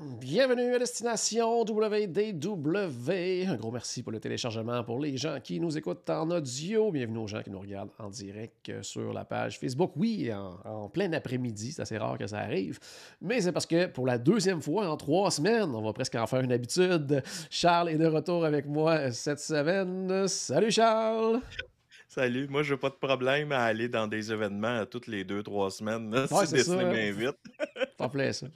Bienvenue à Destination WDW. Un gros merci pour le téléchargement pour les gens qui nous écoutent en audio. Bienvenue aux gens qui nous regardent en direct sur la page Facebook. Oui, en, en plein après-midi, c'est assez rare que ça arrive. Mais c'est parce que pour la deuxième fois en trois semaines, on va presque en faire une habitude. Charles est de retour avec moi cette semaine. Salut Charles! Salut, moi j'ai pas de problème à aller dans des événements toutes les deux, trois semaines. Ouais, si c'est Disney ça, m'invite. T'en plais, ça.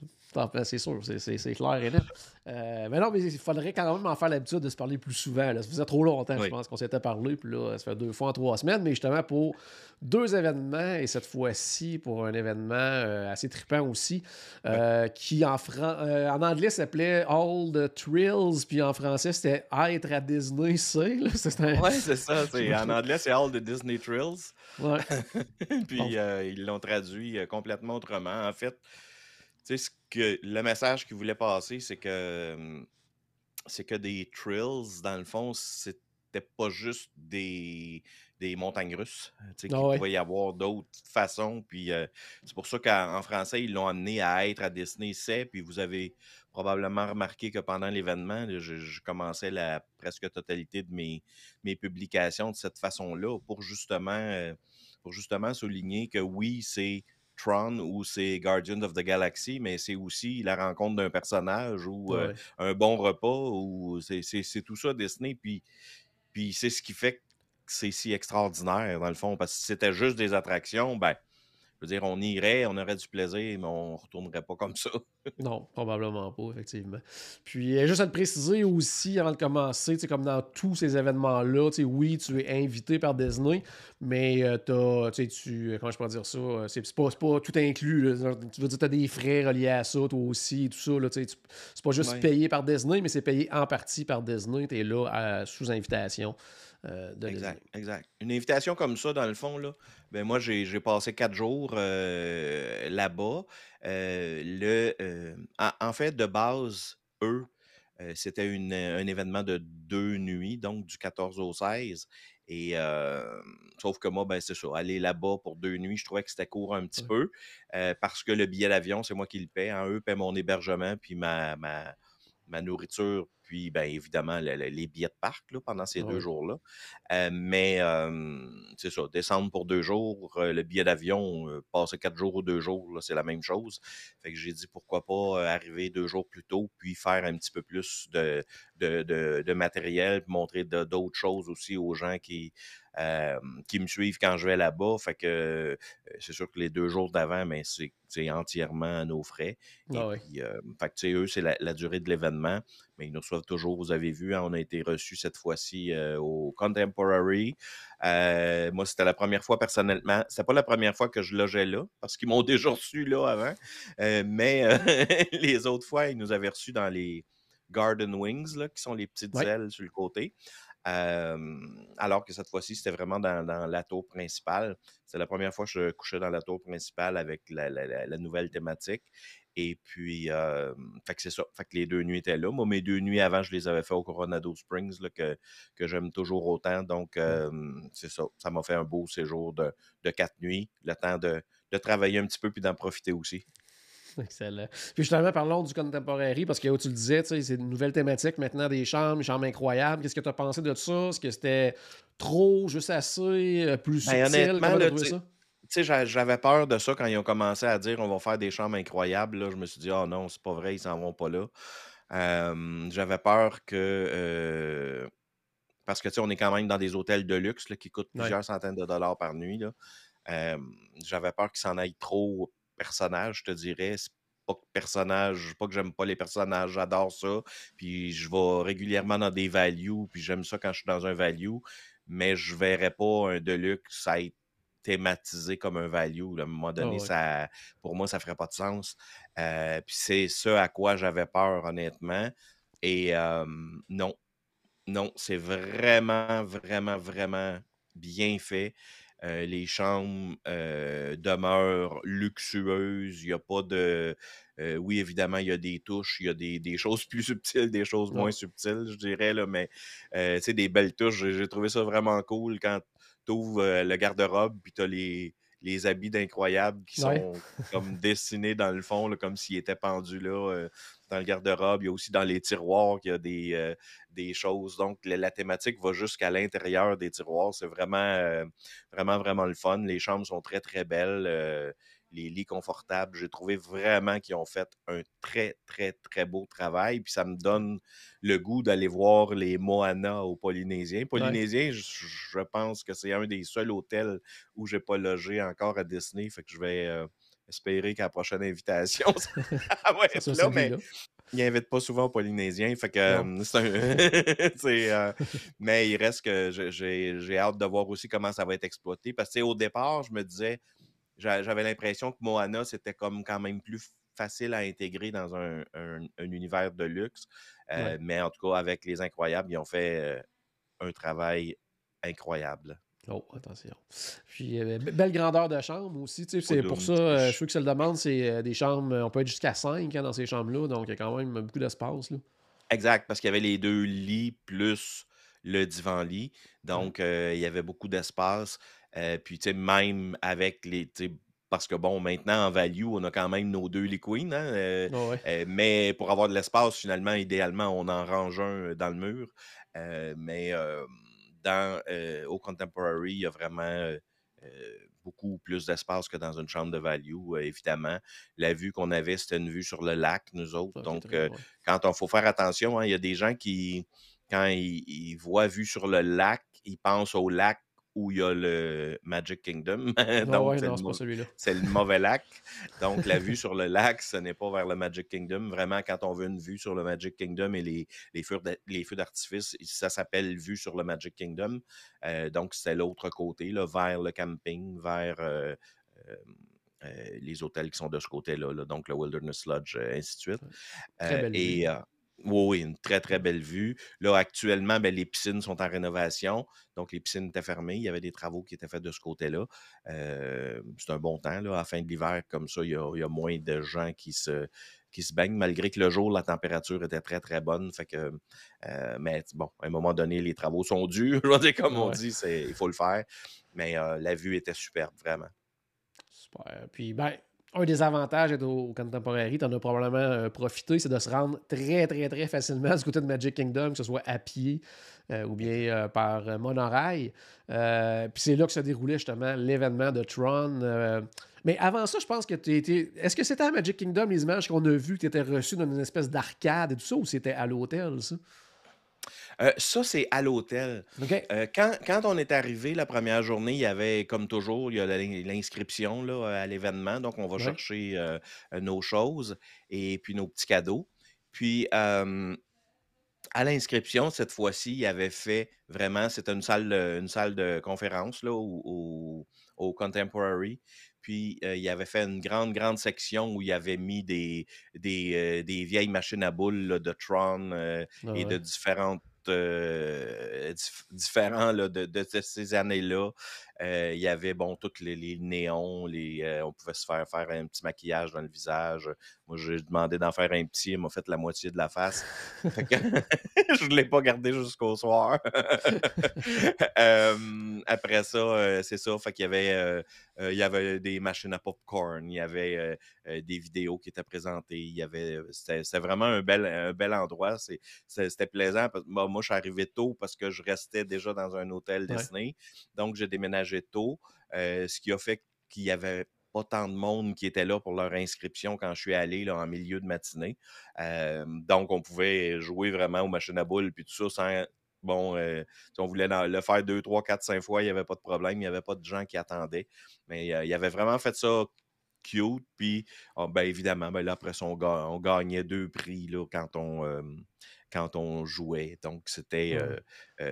C'est sûr, c'est- clair et net. Euh, mais non, mais il faudrait quand même en faire l'habitude de se parler plus souvent. Là. Ça faisait trop longtemps, je Oui. pense, qu'on s'était parlé. Puis là, ça fait deux fois en trois semaines. Mais justement, pour deux événements, et cette fois-ci, pour un événement euh, assez trippant aussi, euh, qui en, en anglais s'appelait All the Thrills, puis en français, c'était Être à Disney, c'est. un- Ouais, c'est ça. En anglais, c'est All the Disney Thrills. Ouais. Puis Bon. ils l'ont traduit complètement autrement. En fait, sais, ce que le message qu'ils voulaient passer, c'est que c'est que des thrills, dans le fond, c'était pas juste des, des montagnes russes. Tu sais, qu'il Ah ouais. pouvait y avoir d'autres façons. Puis euh, c'est pour ça qu'en en français, ils l'ont amené à être à Disney, c'est. Puis vous avez probablement remarqué que pendant l'événement, je commençais la presque totalité de mes, mes publications de cette façon-là pour justement, euh, pour justement souligner que oui, c'est Tron ou c'est Guardians of the Galaxy, mais c'est aussi la rencontre d'un personnage ou euh, un bon repas ou c'est c'est- c'est tout ça Disney. Puis, puis c'est ce qui fait que c'est si extraordinaire dans le fond, parce que si c'était juste des attractions, ben, je veux dire, on irait, on aurait du plaisir, mais on retournerait pas comme ça. Non, probablement pas, effectivement. Puis, euh, juste à te préciser aussi, avant de commencer, tu sais, comme dans tous ces événements-là, tu sais, oui, tu es invité par Disney, mais euh, t'as, tu sais, tu, euh, comment je pourrais dire ça, euh, c'est pas, c'est pas tout inclus, là. Tu veux dire, tu as des frais reliés à ça, toi aussi, et tout ça, c'est pas juste Ouais. payé par Disney, mais c'est payé en partie par Disney, tu es là à- sous invitation euh, de Exact, Disney. exact. Une invitation comme ça, dans le fond, là, ben moi, j'ai passé quatre jours euh, là-bas. Euh, le, en, en fait, de base, eux, c'était un événement de deux nuits, donc du 14 au 16. Et euh, sauf que moi, ben c'est ça, aller là-bas pour deux nuits, je trouvais que c'était court un petit Ouais. peu euh, parce que le billet d'avion, c'est moi qui le paie. Hein, eux paient mon hébergement puis ma, ma, ma nourriture, puis ben, évidemment le- le- les billets de parc là, pendant ces Ouais. deux jours-là. Euh, mais euh, c'est ça, descendre pour deux jours, euh, le billet d'avion, euh, passer quatre jours ou deux jours, c'est la même chose. Fait que j'ai dit pourquoi pas arriver deux jours plus tôt, puis faire un petit peu plus de, de, de, de matériel, puis montrer d'autres choses aussi aux gens qui, euh, qui me suivent quand je vais là-bas. Fait que euh, c'est sûr que les deux jours d'avant, mais c'est c'est entièrement à nos frais. Et Ah puis, euh, fait que, eux, c'est la, la durée de l'événement, mais ils nous reçoivent toujours. Vous avez vu, hein, on a été reçus cette fois-ci euh, au Contemporary. Euh, moi, c'était la première fois personnellement. C'était pas la première fois que je logeais là, parce qu'ils m'ont déjà reçu là avant. Euh, mais les autres fois, ils nous avaient reçus dans les Garden Wings, là, qui sont les petites Ouais. ailes sur le côté. Euh, alors que cette fois-ci, c'était vraiment dans, dans la tour principale. C'était la première fois que je couchais dans la tour principale avec la, la- la- la nouvelle thématique. Et puis, euh, fait que c'est ça. Fait que les deux nuits étaient là. Moi, mes deux nuits avant, je les avais fait au Coronado Springs, là, que, que j'aime toujours autant. Donc, euh, c'est ça. Ça m'a fait un beau séjour de, de quatre nuits. Le temps de, de travailler un petit peu puis d'en profiter aussi. Excellent. Puis justement, parlons du Contemporary, parce que tu le disais, tu sais, c'est une nouvelle thématique maintenant des chambres, des chambres incroyables. Qu'est-ce que tu as pensé de ça? Est-ce que c'était trop, juste assez, euh, plus Ben, subtil? honnêtement, là, ça? Tu sais, j'a- j'avais peur de ça quand ils ont commencé à dire on va faire des chambres incroyables. Là, je me suis dit, ah non, c'est pas vrai, ils s'en vont pas là. Euh, j'avais peur que. euh, parce que, tu sais, on est quand même dans des hôtels de luxe là, qui coûtent Ouais. plusieurs centaines de dollars par nuit. là. Euh, j'avais peur qu'ils s'en aillent trop personnages, je te dirais. C'est pas que personnage, pas que j'aime pas les personnages, j'adore ça. Puis je vais régulièrement dans des values, puis j'aime ça quand je suis dans un value, mais je verrais pas un deluxe être thématisé comme un value. là. À un moment donné, ouais. ça, pour moi, ça ferait pas de sens. puis c'est ce à quoi j'avais peur, honnêtement. Et non, non, c'est vraiment, vraiment, vraiment bien fait. les chambres demeurent luxueuses. Il n'y a pas de. oui, évidemment, il y a des touches, il y a des, choses plus subtiles, des choses moins subtiles, je dirais, là, mais c'est des belles touches. J'ai trouvé ça vraiment cool quand tu ouvres le garde-robe puis tu as les, les habits d'incroyables qui sont comme dessinés dans le fond, comme s'ils étaient pendus là dans le garde-robe. Il y a aussi dans les tiroirs qu'il y a des, euh, des choses. Donc, la, thématique va jusqu'à l'intérieur des tiroirs. C'est vraiment, euh, vraiment, vraiment le fun. Les chambres sont très, très belles. Euh, les lits confortables. J'ai trouvé vraiment qu'ils ont fait un très, très, très beau travail. Puis ça me donne le goût d'aller voir les Moana au Polynésien. Polynésien, je, pense que c'est un des seuls hôtels où je n'ai pas logé encore à Disney. Fait que je vais espérer qu'à la prochaine invitation, ah ouais, là, mais il n'invite pas souvent aux Polynésiens. Fait que euh, mais il reste que j'ai hâte de voir aussi comment ça va être exploité. Parce que au départ, je me disais, j'avais l'impression que Moana, c'était comme quand même plus facile à intégrer dans un, univers de luxe. Euh, mais en tout cas, avec les incroyables, ils ont fait euh, un travail incroyable. Oh, attention. Puis, euh, belle grandeur de chambre aussi. C'est pour ça, euh, je veux que ça le demande, c'est euh, des chambres, on peut être jusqu'à 5 hein, dans ces chambres-là, donc il y a quand même beaucoup d'espace. Exact, parce qu'il y avait les deux lits plus le divan-lit. Donc, il y avait beaucoup d'espace. Puis, tu sais, même avec les. Parce que, bon, maintenant, en value, on a quand même nos deux queen. Hein, mais pour avoir de l'espace, finalement, idéalement, on en range un dans le mur. mais euh, au Contemporary, il y a vraiment euh, euh, beaucoup plus d'espace que dans une chambre de value, évidemment. La vue qu'on avait, c'était une vue sur le lac, nous autres. Donc, quand on faut faire attention, hein, il y a des gens qui, quand ils, voient vue sur le lac, ils pensent au lac où il y a le Magic Kingdom. Donc, c'est le, mauvais lac. Donc, la vue sur le lac, ce n'est pas vers le Magic Kingdom. Vraiment, quand on veut une vue sur le Magic Kingdom et les, les feux d'artifice, ça s'appelle vue sur le Magic Kingdom. Euh, donc, c'est l'autre côté, là, vers le camping, vers euh, euh, les hôtels qui sont de ce côté-là, donc le Wilderness Lodge, ainsi de suite. et oui, une très, très belle vue. Là, actuellement, ben, les piscines sont en rénovation. Donc, les piscines étaient fermées. Il y avait des travaux qui étaient faits de ce côté-là. Euh, c'est un bon temps. Là. À la fin de l'hiver, comme ça, il y, a, moins de gens qui se, qui se baignent, malgré que le jour, la température était très, très bonne. Fait que, euh, mais bon, à un moment donné, les travaux sont durs. comme on dit, il faut le faire. Mais euh, la vue était superbe, vraiment. Super. Puis, ben, un des avantages d'être au Contemporary, tu en as probablement euh, profité, c'est de se rendre très, très, très facilement du côté de Magic Kingdom, que ce soit à pied euh, ou bien euh, par monorail. Puis c'est là que se déroulait justement l'événement de Tron. mais avant ça, je pense que tu étais. Est-ce que c'était à Magic Kingdom les images qu'on a vues, que tu étais reçu dans une espèce d'arcade et tout ça, ou c'était à l'hôtel, ça? Euh, ça, c'est à l'hôtel. Euh, quand, on est arrivé la première journée, il y avait, comme toujours, il y a l'inscription à l'événement. Donc, on va chercher euh, nos choses et puis nos petits cadeaux. Puis, à l'inscription, cette fois-ci, il y avait fait vraiment, c'était une salle, une salle de conférence là, au, Contemporary. Puis, il avait fait une grande, grande section où il avait mis des, des, vieilles machines à boules de Tron ah et de différentes euh, différents de, ces années-là. Euh, il y avait, bon, tous les, néons, les, euh, on pouvait se faire faire un petit maquillage dans le visage. Moi, j'ai demandé d'en faire un petit, il m'a fait la moitié de la face. je ne l'ai pas gardé jusqu'au soir. après ça, c'est ça, fait qu'il y avait, il y avait des machines à popcorn, il y avait des vidéos qui étaient présentées, il y avait, c'était vraiment un bel, un bel endroit, c'était plaisant. moi, je suis arrivé tôt parce que je restais déjà dans un hôtel Disney, donc j'ai déménagé euh, ce qui a fait qu'il y avait pas tant de monde qui était là pour leur inscription quand je suis allé là, en milieu de matinée. Euh, donc, on pouvait jouer vraiment aux machines à boules puis tout ça sans. Bon, euh, si on voulait le faire deux, trois, quatre, cinq fois, il n'y avait pas de problème. Il n'y avait pas de gens qui attendaient. Mais il avait vraiment fait ça cute. Puis, ah, ben, évidemment, ben, là, après ça, on, gagnait deux prix là, quand on, quand on jouait. Donc, c'était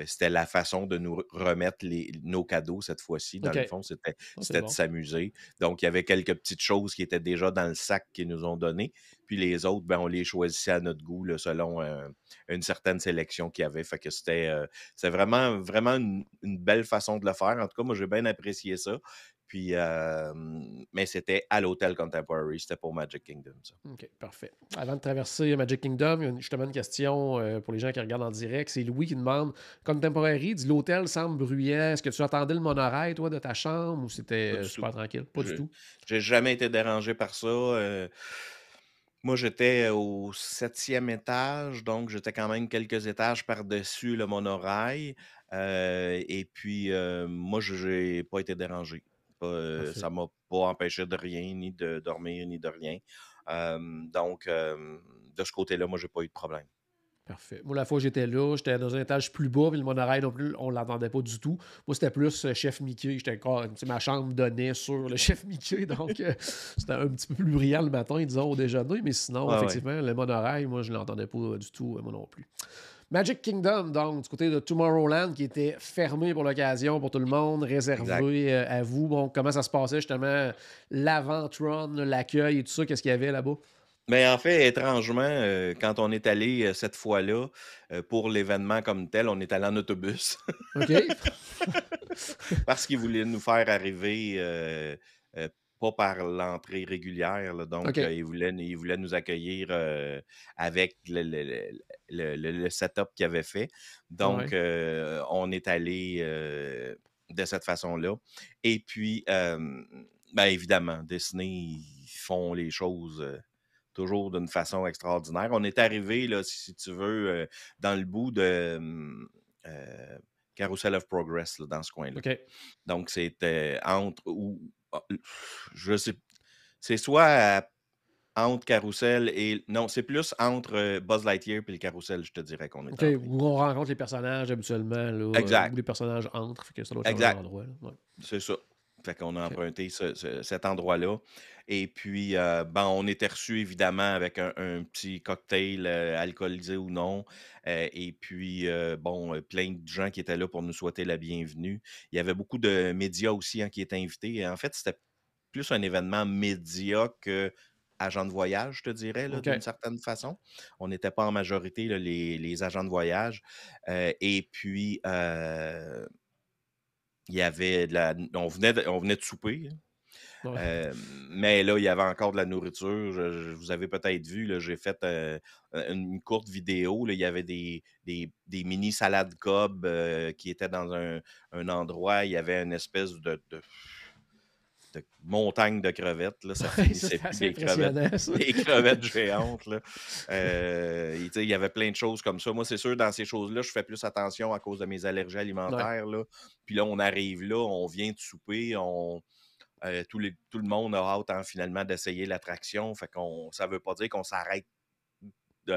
c'était la façon de nous remettre les, nos cadeaux cette fois-ci. Dans le fond, c'était ah, de s'amuser. Donc, il y avait quelques petites choses qui étaient déjà dans le sac qu'ils nous ont donné. Puis les autres, ben, on les choisissait à notre goût selon une certaine sélection qu'il y avait. Fait que c'était vraiment, vraiment une, belle façon de le faire. En tout cas, moi, j'ai bien apprécié ça. Puis, mais c'était à l'hôtel Contemporary, c'était pour Magic Kingdom. Ça. OK, parfait. Avant de traverser Magic Kingdom, il y a justement une question euh, pour les gens qui regardent en direct. C'est Louis qui demande Contemporary, dit l'hôtel semble bruyant. Est-ce que tu entendais le monorail, toi, de ta chambre ou c'était super tranquille? Pas du tout. J'ai jamais été dérangé par ça. Euh, moi, j'étais au septième étage, donc j'étais quand même quelques étages par-dessus le monorail. Euh, et puis, moi, je n'ai pas été dérangé. Euh, ça m'a pas empêché de rien, ni de dormir, ni de rien. donc, de ce côté-là, moi, j'ai pas eu de problème. Parfait. Moi, la fois j'étais là, j'étais dans un étage plus bas, mais le monorail non plus, on ne l'entendait pas du tout. Moi, c'était plus euh, chef Mickey. J'étais encore, ma chambre donnait sur le chef Mickey, donc euh, c'était un petit peu plus brillant le matin, disons, au déjeuner, mais sinon, effectivement, le monorail, moi, je ne l'entendais pas du tout, moi non plus. Magic Kingdom, donc, du côté de Tomorrowland, qui était fermé pour l'occasion pour tout le monde, réservé euh, à vous. Bon, comment ça se passait justement l'avant-tron, l'accueil et tout ça? Qu'est-ce qu'il y avait là-bas? Mais en fait, étrangement, euh, quand on est allé euh, cette fois-là, pour l'événement comme tel, on est allé en autobus. OK. Parce qu'ils voulaient nous faire arriver pas par l'entrée régulière. donc, ils, voulaient, nous accueillir avec le, setup qu'ils avaient fait. Donc, on est allé de cette façon-là. Et puis, ben, évidemment, Disney, ils font les choses toujours d'une façon extraordinaire. On est arrivé, là, si, tu veux, dans le bout de Carousel of Progress, dans ce coin-là. Donc, c'était entre ah, je sais. C'est soit entre Carousel et. Non, c'est plus entre Buzz Lightyear et le Carousel, je te dirais qu'on est. où on rencontre les personnages habituellement. Là, exact. Où les personnages entrent. Fait que ça doit être un endroit. C'est ça. Fait qu'on a emprunté cet endroit-là. Et puis, ben, on était reçu évidemment avec un, petit cocktail alcoolisé ou non. et puis, bon, plein de gens qui étaient là pour nous souhaiter la bienvenue. Il y avait beaucoup de médias aussi hein, qui étaient invités. en fait, c'était plus un événement média que agent de voyage, je te dirais, d'une certaine façon. On n'était pas en majorité les, agents de voyage. et puis, il y avait de la. On venait de, on venait de souper. Hein. mais là, il y avait encore de la nourriture. Je, vous avez peut-être vu, j'ai fait une courte vidéo. il y avait des, des, mini salades cob qui étaient dans un, endroit. Il y avait une espèce de montagne de crevettes. Là, ça finissait plus des crevettes, des crevettes géantes. Là. Euh, il y avait plein de choses comme ça. Moi, c'est sûr, dans ces choses-là, je fais plus attention à cause de mes allergies alimentaires. Là. Puis là, on arrive là, on vient de souper, on. Euh, tout, les, tout, le monde a hâte hein, finalement d'essayer l'attraction. Fait qu'on, ça ne veut pas dire qu'on s'arrête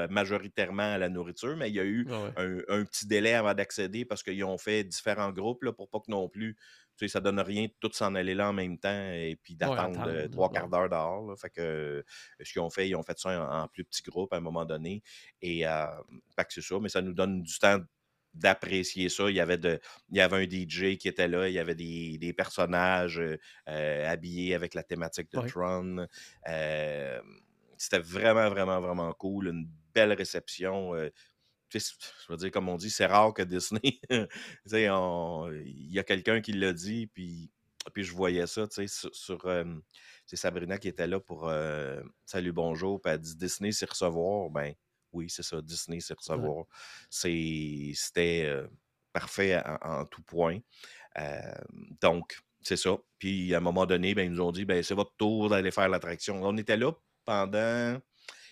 majoritairement à la nourriture, mais il y a eu un, petit délai avant d'accéder parce qu'ils ont fait différents groupes là, pour pas que non plus tu sais, ça donne rien de tout s'en aller là en même temps et puis d'attendre trois quarts d'heure dehors. Fait que ce qu'ils ont fait, ils ont fait ça en, plus petits groupes à un moment donné. Et euh, que c'est ça, mais ça nous donne du temps d'apprécier ça. Il y, avait de, il y avait un DJ qui était là, il y avait des, personnages euh, habillés avec la thématique de Tron. Euh, c'était vraiment, vraiment, vraiment cool. Une belle réception. Je veux dire, comme on dit, c'est rare que Disney. il y a quelqu'un qui l'a dit, puis, puis je voyais ça sur. sur c'est Sabrina qui était là pour Salut, bonjour, puis elle dit Disney, c'est recevoir. Ben oui, c'est ça, Disney, c'est recevoir. C'était parfait en, tout point. donc, c'est ça. Puis à un moment donné, ben, ils nous ont dit ben, c'est votre tour d'aller faire l'attraction. On était là pendant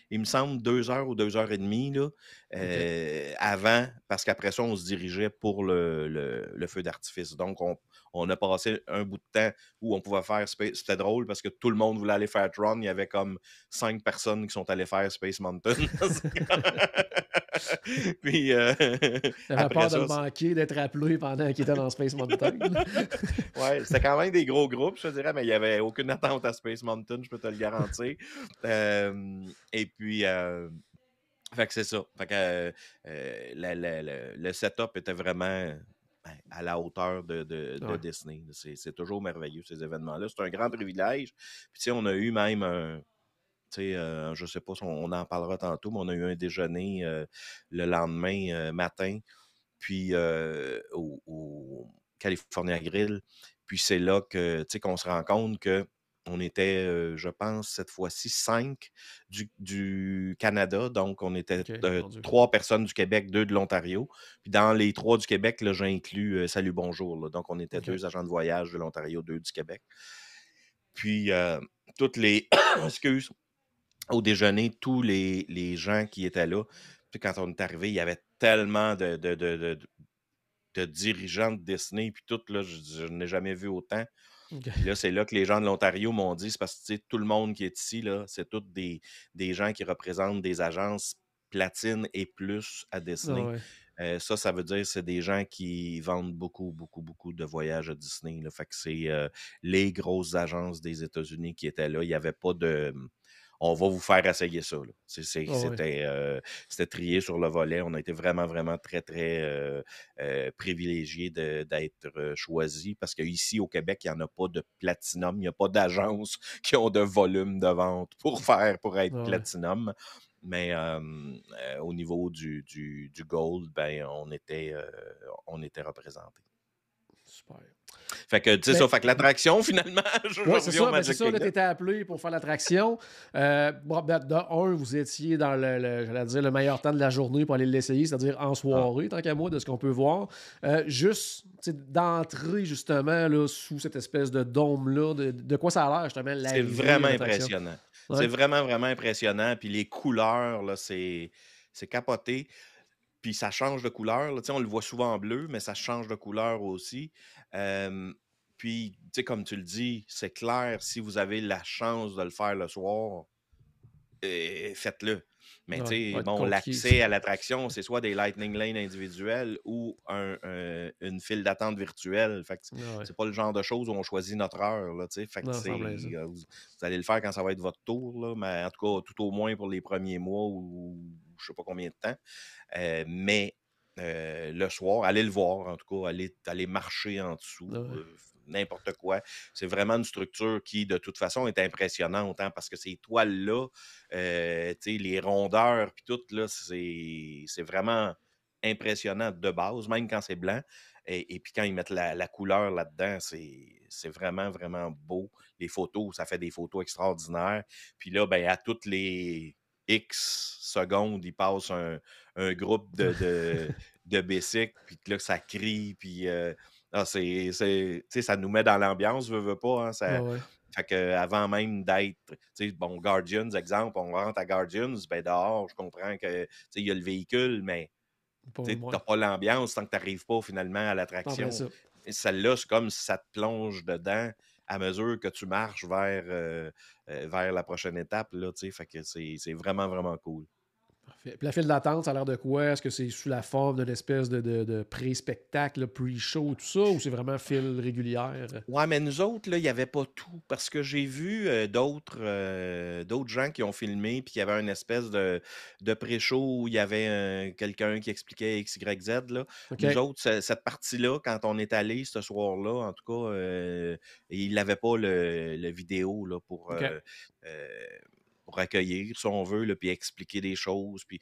il me semble, deux heures ou deux heures et demie là, euh, avant, parce qu'après ça, on se dirigeait pour le, feu d'artifice. Donc, on, a passé un bout de temps où on pouvait faire Space. C'était drôle parce que tout le monde voulait aller faire Tron. Il y avait comme cinq personnes qui sont allées faire Space Mountain. puis. Euh, peur de le manquer, d'être appelé pendant qu'il était dans Space Mountain. ouais, c'était quand même des gros groupes, je dirais, mais il n'y avait aucune attente à Space Mountain, je peux te le garantir. Euh, et puis. Euh, fait que c'est ça. Fait que le setup était vraiment à la hauteur de, de, Disney. C'est toujours merveilleux, ces événements-là. C'est un grand privilège. Puis, on a eu même un. Euh, je ne sais pas si on, en parlera tantôt, mais on a eu un déjeuner euh, le lendemain euh, matin, puis au, California Grill. Puis c'est là que qu'on se rend compte que on était, je pense, cette fois-ci, cinq du, Canada. Donc, on était trois personnes du Québec, deux de l'Ontario. Puis dans les trois du Québec, là, j'inclus Salut Bonjour. Donc, on était deux agents de voyage de l'Ontario, deux du Québec. Puis, toutes les. Excuse. Au déjeuner, tous les, gens qui étaient là, puis quand on est arrivé, il y avait tellement de, de, dirigeants de Disney, puis tout, là, je n'ai jamais vu autant là, c'est là que les gens de l'Ontario m'ont dit, c'est parce que tout le monde qui est ici, là, c'est tous des, des, gens qui représentent des agences platine et plus à Disney. Euh, ça, ça veut dire que c'est des gens qui vendent beaucoup, beaucoup, beaucoup de voyages à Disney. Là. Fait que c'est euh, les grosses agences des États-Unis qui étaient là. Il n'y avait pas de on va vous faire essayer ça. Euh, c'était, trié sur le volet. On a été vraiment, vraiment très, très euh, euh, privilégiés d'être choisis parce qu'ici, au Québec, il n'y en a pas de platinum. Il n'y a pas d'agences qui ont de volume de vente pour faire, pour être platinum. Mais au niveau du, du, gold, ben, on était, on était représenté. Super. Fait que, tu sais, ça, fait que l'attraction, finalement, je ouais, c'est ça, c'est ça, tu étais appelé pour faire l'attraction. Euh, bon, ben, de un, vous étiez dans le, dire, le meilleur temps de la journée pour aller l'essayer, c'est-à-dire en soirée, ah. tant qu'à moi, de ce qu'on peut voir. Euh, juste, d'entrer, justement, là, sous cette espèce de dôme-là, de, quoi ça a l'air, justement, C'est vraiment impressionnant. C'est vraiment, vraiment impressionnant. Puis les couleurs, là, c'est capoté. Puis ça change de couleur. Là. On le voit souvent en bleu, mais ça change de couleur aussi. puis, comme tu le dis, c'est clair, si vous avez la chance de le faire le soir, eh, faites-le. Mais bon, l'accès à l'attraction, c'est soit des Lightning Lane individuels ou une file d'attente virtuelle. Fait c'est pas le genre de choses où on choisit notre heure. Là, fait que euh, vous, allez le faire quand ça va être votre tour, là, mais en tout cas, tout au moins pour les premiers mois ou je sais pas combien de temps. Euh, mais euh, le soir, allez le voir, en tout cas, allez, aller marcher en dessous. Ah euh, n'importe quoi. C'est vraiment une structure qui, de toute façon, est impressionnante hein, parce que ces toiles-là, les rondeurs, puis tout, là, c'est vraiment impressionnant de base, même quand c'est blanc. Et, puis quand ils mettent la, la couleur là-dedans, c'est vraiment, vraiment beau. Les photos, ça fait des photos extraordinaires. Puis là, ben, à toutes les X secondes, il passe un, groupe de, de, de puis là, ça crie, puis euh, ah, c'est, ça nous met dans l'ambiance, veut, veut pas. Hein, ça, Fait que avant même d'être, bon, Guardians, exemple, on rentre à Guardians, ben dehors, je comprends que il y a le véhicule, mais tu n'as pas l'ambiance tant que tu n'arrives pas finalement à l'attraction. Celle-là, c'est comme si ça te plonge dedans à mesure que tu marches vers, euh, euh, la prochaine étape. Là, que c'est vraiment, vraiment cool. Puis la file d'attente, ça a l'air de quoi? Est-ce que c'est sous la forme d'une espèce de, de, pré-spectacle, pre-show, tout ça, ou c'est vraiment file régulière? Ouais, mais nous autres, il n'y avait pas tout. Parce que j'ai vu euh, d'autres euh, d'autres gens qui ont filmé, puis il y avait une espèce de, de pré-show où il y avait euh, quelqu'un qui expliquait X, Y, Z. Là. Nous autres, cette partie-là, quand on est allé ce soir-là, en tout cas, il n'avait pas le, le, vidéo là, pour pour accueillir, si on veut, puis expliquer des choses. Puis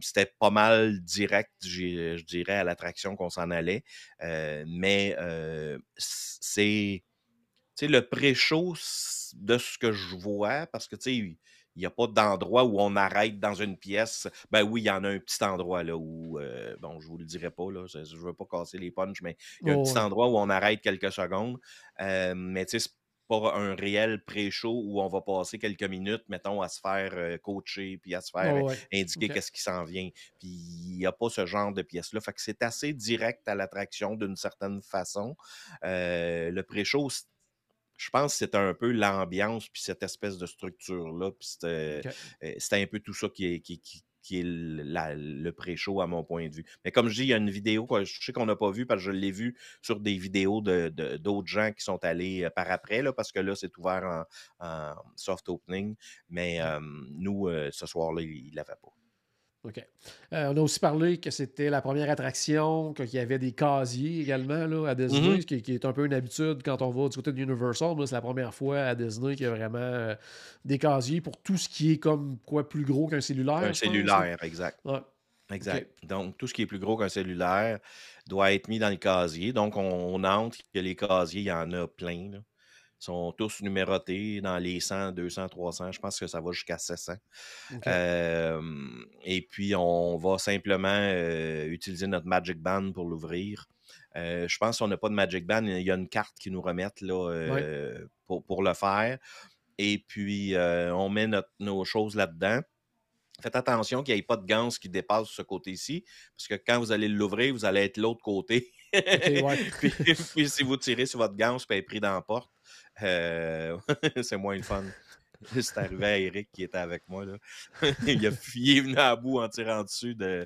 c'était pas mal direct, je dirais, à l'attraction qu'on s'en allait. mais c'est le pré-show de ce que je vois, parce que tu sais, il n'y a pas d'endroit où on arrête dans une pièce. Ben oui, il y en a un petit endroit là où, bon, je vous le dirai pas, là, je ne veux pas casser les punches, mais il y a un petit endroit où on arrête quelques secondes. mais tu sais, pas un réel pré-show où on va passer quelques minutes, mettons, à se faire coacher, puis à se faire indiquer qu'est-ce qui s'en vient. Puis il n'y a pas ce genre de pièce-là. Fait que c'est assez direct à l'attraction d'une certaine façon. Euh, le pré-show, je pense que c'était un peu l'ambiance, puis cette espèce de structure-là. Puis c'était un peu tout ça qui, qui, qui est le pré-show à mon point de vue. Mais comme je dis, il y a une vidéo, je sais qu'on n'a pas vu parce que je l'ai vu sur des vidéos d'autres de, gens qui sont allés euh, par après, là, parce que là, c'est ouvert en, soft opening. Mais nous, ce soir-là, il ne l'avait pas. OK. Euh, on a aussi parlé que c'était la première attraction, qu'il y avait des casiers également là, à Disney, mm-hmm. ce qui, est un peu une habitude quand on va du côté de Universal. C'est la première fois à Disney qu'il y a vraiment euh, des casiers pour tout ce qui est comme quoi plus gros qu'un cellulaire. Un cellulaire, exact. Exact. Donc, tout ce qui est plus gros qu'un cellulaire doit être mis dans le casier. Donc, on, entre que les casiers, il y en a plein. Là sont tous numérotés dans les 100, 200, 300. Je pense que ça va jusqu'à 700. et puis, on va simplement euh, utiliser notre Magic Band pour l'ouvrir. Euh, je pense qu'on n'a pas de Magic Band. Il y a une carte qui nous remettent là, pour, pour, le faire. Et puis, on met nos choses là-dedans. Faites attention qu'il n'y ait pas de ganse qui dépasse ce côté-ci, parce que quand vous allez l'ouvrir, vous allez être l'autre côté. puis, si vous tirez sur votre ganse, puis elle est pris dans la porte, euh, c'est moins le fun. C'est arrivé à Eric qui était avec moi. Là. il, a, est venu à bout en tirant dessus de,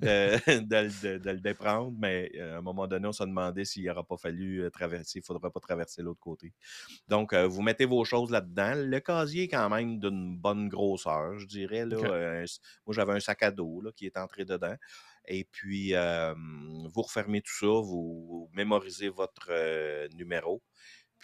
de, le déprendre, mais euh, à un moment donné, on s'est demandé s'il n'aurait pas fallu euh, traverser, il ne faudrait pas traverser l'autre côté. Donc, vous mettez vos choses là-dedans. Le casier est quand même d'une bonne grosseur, je dirais. Là. moi, j'avais un sac à dos là, qui est entré dedans. Et puis, vous refermez tout ça, vous mémorisez votre numéro.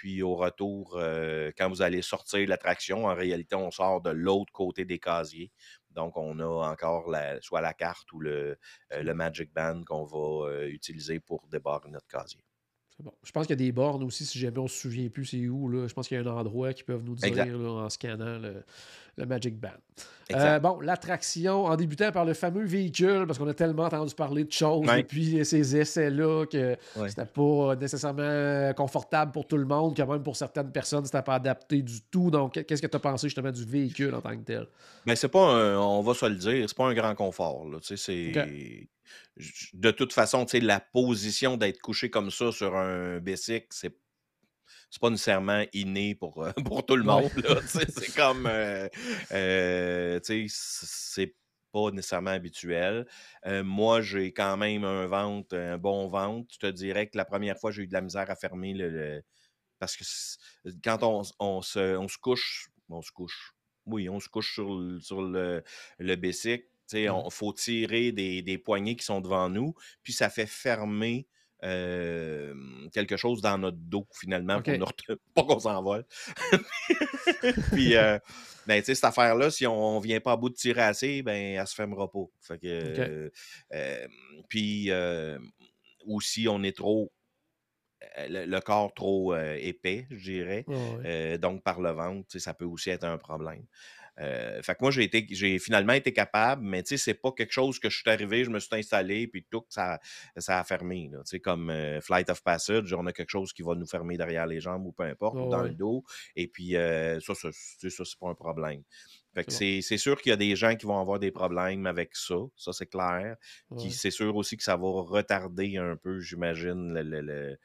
Puis au retour, euh, quand vous allez sortir l'attraction, en réalité, on sort de l'autre côté des casiers. Donc, on a encore soit la carte ou le, euh, le Magic Band qu'on va euh, utiliser pour débarrer notre casier. Bon. Je pense qu'il y a des bornes aussi, si jamais on ne se souvient plus c'est où. Là. Je pense qu'il y a un endroit qui peuvent nous dire en scannant le, le Magic Band. Euh, bon, l'attraction, en débutant par le fameux véhicule, parce qu'on a tellement entendu parler de choses depuis ces essais-là que c'était pas nécessairement confortable pour tout le monde, quand même pour certaines personnes, c'était pas adapté du tout. Donc, qu'est-ce que tu as pensé justement du véhicule en tant que tel? Mais ben, c'est pas un, on va se le dire, c'est pas un grand confort. C'est. De toute façon, la position d'être couché comme ça sur un bicycle, c'est c'est pas nécessairement inné pour, euh, pour tout le monde. c'est comme. Euh, euh, c'est pas nécessairement habituel. moi, j'ai quand même un ventre, un bon ventre. Je te dirais que la première fois, j'ai eu de la misère à fermer le. parce que quand on, on, se, on se couche, on se couche. Oui, on se couche sur, le, sur le, le Il faut tirer des, des, poignées qui sont devant nous, puis ça fait fermer quelque chose dans notre dos, finalement, pour ne pas qu'on s'envole. puis, euh, ben, cette affaire-là, si on ne vient pas à bout de tirer assez, ben, elle se fermera pas. Fait que, puis, aussi, on est trop le, corps trop épais, je dirais. donc, par le ventre, ça peut aussi être un problème. Euh, fait que moi, j'ai été, j'ai finalement été capable, mais tu sais, c'est pas quelque chose que je suis arrivé, je me suis installé, puis tout, ça, ça a fermé. Tu sais, comme euh, Flight of Passage, on a quelque chose qui va nous fermer derrière les jambes ou peu importe, ou dans le dos. Et puis, euh, ça, ça, ça c'est pas un problème. Fait que c'est, sûr qu'il y a des gens qui vont avoir des problèmes avec ça, ça c'est clair. C'est sûr aussi que ça va retarder un peu, j'imagine, le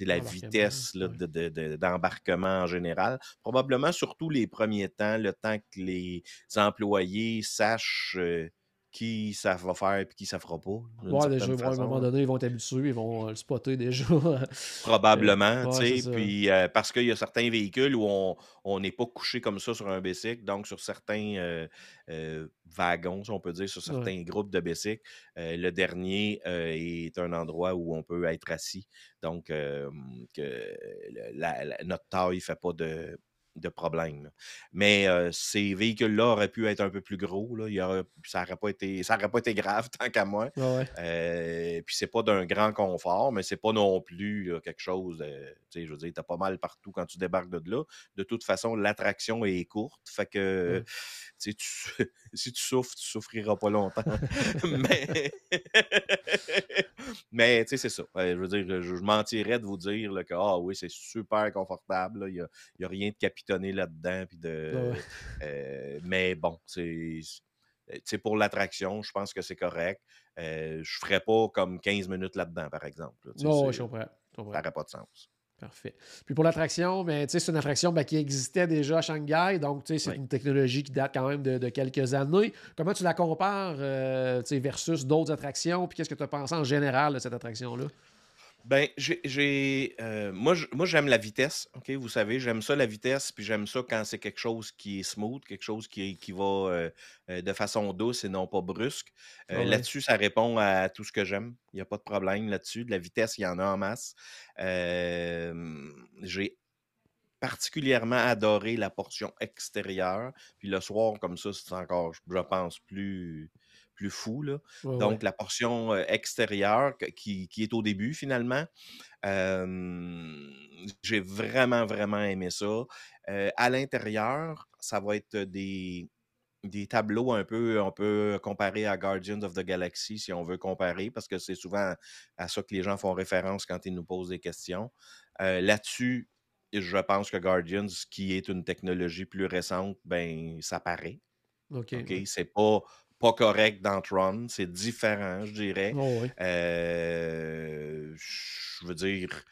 la vitesse d'embarquement en général. Probablement surtout les premiers temps, le temps que les employés sachent euh, qui ça va faire et qui ça fera pas. Ouais, déjà, à un moment donné, ils vont être habitués, ils vont euh, le spotter déjà. Probablement, tu sais. Puis euh, parce qu'il y a certains véhicules où on n'est pas couché comme ça sur un bicycle, donc sur certains euh, wagons, si on peut dire, sur certains groupes de bicycles, le dernier est un endroit où on peut être assis. Donc, que notre taille ne fait pas de de problème. Mais ces véhicules-là auraient pu être un peu plus gros. Là. Il ça n'aurait pas, été, pas été grave tant qu'à moi. Ouais. puis c'est pas d'un grand confort, mais c'est pas non plus quelque chose de. Je veux dire, t'as pas mal partout quand tu débarques de là. De toute façon, l'attraction est courte. Fait que tu, si tu souffres, tu souffriras pas longtemps. mais mais c'est ça. je veux dire, je, mentirais de vous dire que ah oui, c'est super confortable. Il n'y a, rien de capitonné là-dedans. de, euh, mais bon, c'est pour l'attraction, je pense que c'est correct. Euh, je ne ferais pas comme 15 minutes là-dedans, par exemple. non, je comprends. Ça n'aurait pas de sens. Parfait. Puis pour l'attraction, ben, c'est une attraction ben, qui existait déjà à Shanghai, donc c'est une technologie qui date quand même de, quelques années. Comment tu la compares euh, versus d'autres attractions? Puis qu'est-ce que tu as pensé en général de cette attraction-là? Ben, j'ai. Euh, moi, moi, j'aime la vitesse. OK, vous savez, j'aime ça la vitesse, puis j'aime ça quand c'est quelque chose qui est smooth, quelque chose qui, qui va euh, euh, de façon douce et non pas brusque. Ah là-dessus, ça répond à tout ce que j'aime. Il n'y a pas de problème là-dessus. De la vitesse, il y en a en masse. j'ai particulièrement adoré la portion extérieure. Puis le soir, comme ça, c'est encore, je pense, plus plus fou. Là. Donc, la portion extérieure qui, est au début, finalement, j'ai vraiment, vraiment aimé ça. à l'intérieur, ça va être des, des tableaux un peu, on peut comparer à Guardians of the Galaxy si on veut comparer, parce que c'est souvent à ça que les gens font référence quand ils nous posent des questions. Là-dessus, je pense que Guardians, qui est une technologie plus récente, ben ça paraît. OK. C'est pas pas correct dans Tron. C'est différent, je dirais. Oh, euh, je veux dire,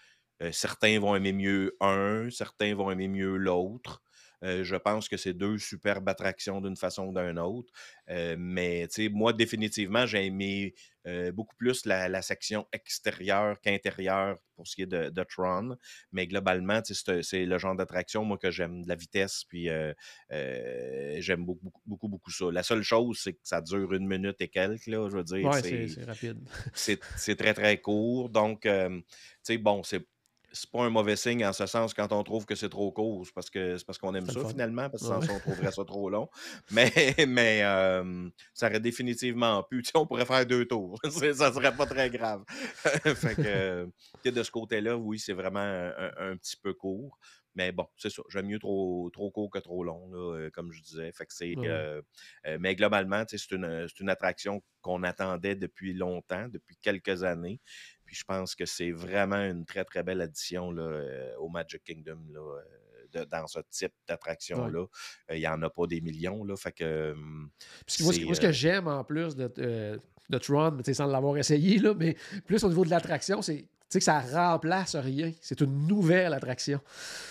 euh, certains vont aimer mieux un, certains vont aimer mieux l'autre. Euh, je pense que c'est deux superbes attractions d'une façon ou d'une autre. Euh, mais moi, définitivement, j'ai aimé euh, beaucoup plus la, section extérieure qu'intérieure pour ce qui est de, Tron. Mais globalement, c'est le genre d'attraction, moi, que j'aime de la vitesse. Puis j'aime beaucoup, beaucoup, beaucoup ça. La seule chose, c'est que ça dure une minute et quelques, là, je veux dire. c'est rapide. c'est très, très court. Donc, tu sais, bon, c'est c'est pas un mauvais signe en ce sens quand on trouve que c'est trop court. C'est parce que c'est parce qu'on aime ça finalement, parce que sans ça, on trouverait ça trop long. Mais, mais ça aurait définitivement pu. on pourrait faire deux tours. ça serait pas très grave. fait que de ce côté-là, oui, c'est vraiment un, petit peu court. Mais bon, c'est ça. J'aime mieux trop, trop court que trop long, là, comme je disais. Fait que c'est, mais globalement, c'est une, une attraction qu'on attendait depuis longtemps, depuis quelques années. Puis je pense que c'est vraiment une très, très belle addition là, euh, au Magic Kingdom. Là, euh, dans ce type d'attraction-là. Euh, il n'y en a pas des millions. Là, fait que, moi, ce que j'aime en plus de, de Tron, sans l'avoir essayé, là, mais plus au niveau de l'attraction, c'est sais que ça remplace rien. C'est une nouvelle attraction.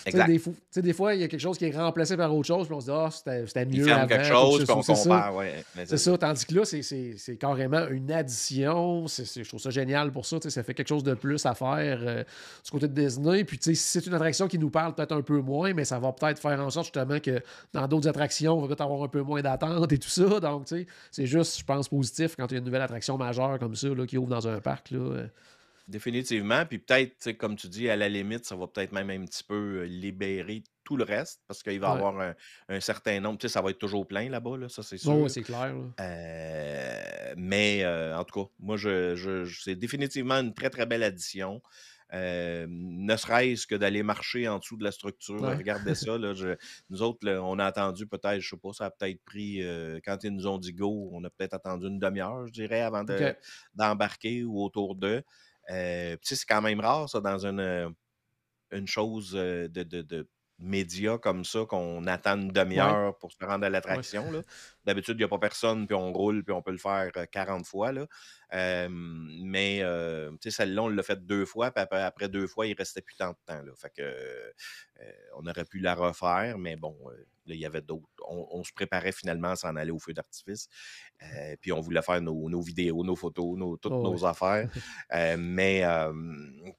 Exact. Des, fois, des fois, il y a quelque chose qui est remplacé par autre chose, puis on se dit, ah, c'était mieux. Il avant. quelque chose, puis on compare. Ouais, c'est ça. Tandis que là, c'est carrément une addition. je trouve ça génial pour ça. Ça fait quelque chose de plus à faire euh, du côté de Disney. Puis, si c'est une attraction qui nous parle peut-être un peu moins, mais ça va peut-être faire en sorte justement que dans d'autres attractions, on va peut-être avoir un peu moins d'attente et tout ça. Donc, c'est juste, je pense, positif quand il y a une nouvelle attraction majeure comme ça là, qui ouvre dans un parc. Là. Euh. Définitivement. Puis peut-être, comme tu dis, à la limite, ça va peut-être même un petit peu libérer tout le reste parce qu'il va y avoir un, certain nombre. Tu sais, ça va être toujours plein là-bas, là, ça c'est sûr. Oui, c'est clair. mais en tout cas, moi, je, c'est définitivement une très, très belle addition. ne serait-ce que d'aller marcher en dessous de la structure. Regardez ça. Là, nous autres, on a attendu peut-être, je sais pas, ça a peut-être pris, quand ils nous ont dit go, on a peut-être attendu une demi-heure, je dirais, avant d'embarquer ou autour d'eux. Euh, c'est quand même rare, ça, dans une, euh, une chose euh, de, de, de média comme ça, qu'on attend une demi-heure pour se rendre à l'attraction. D'habitude, il n'y a pas personne, puis on roule, puis on peut le faire 40 fois. Là. mais celle-là, on l'a fait deux fois, puis après, deux fois, il restait plus tant de temps. Là. Fait que on aurait pu la refaire, mais bon, il y avait d'autres. On, se préparait finalement à s'en aller au feu d'artifice. puis on voulait faire nos, vidéos, nos photos, toutes oh, nos affaires. mais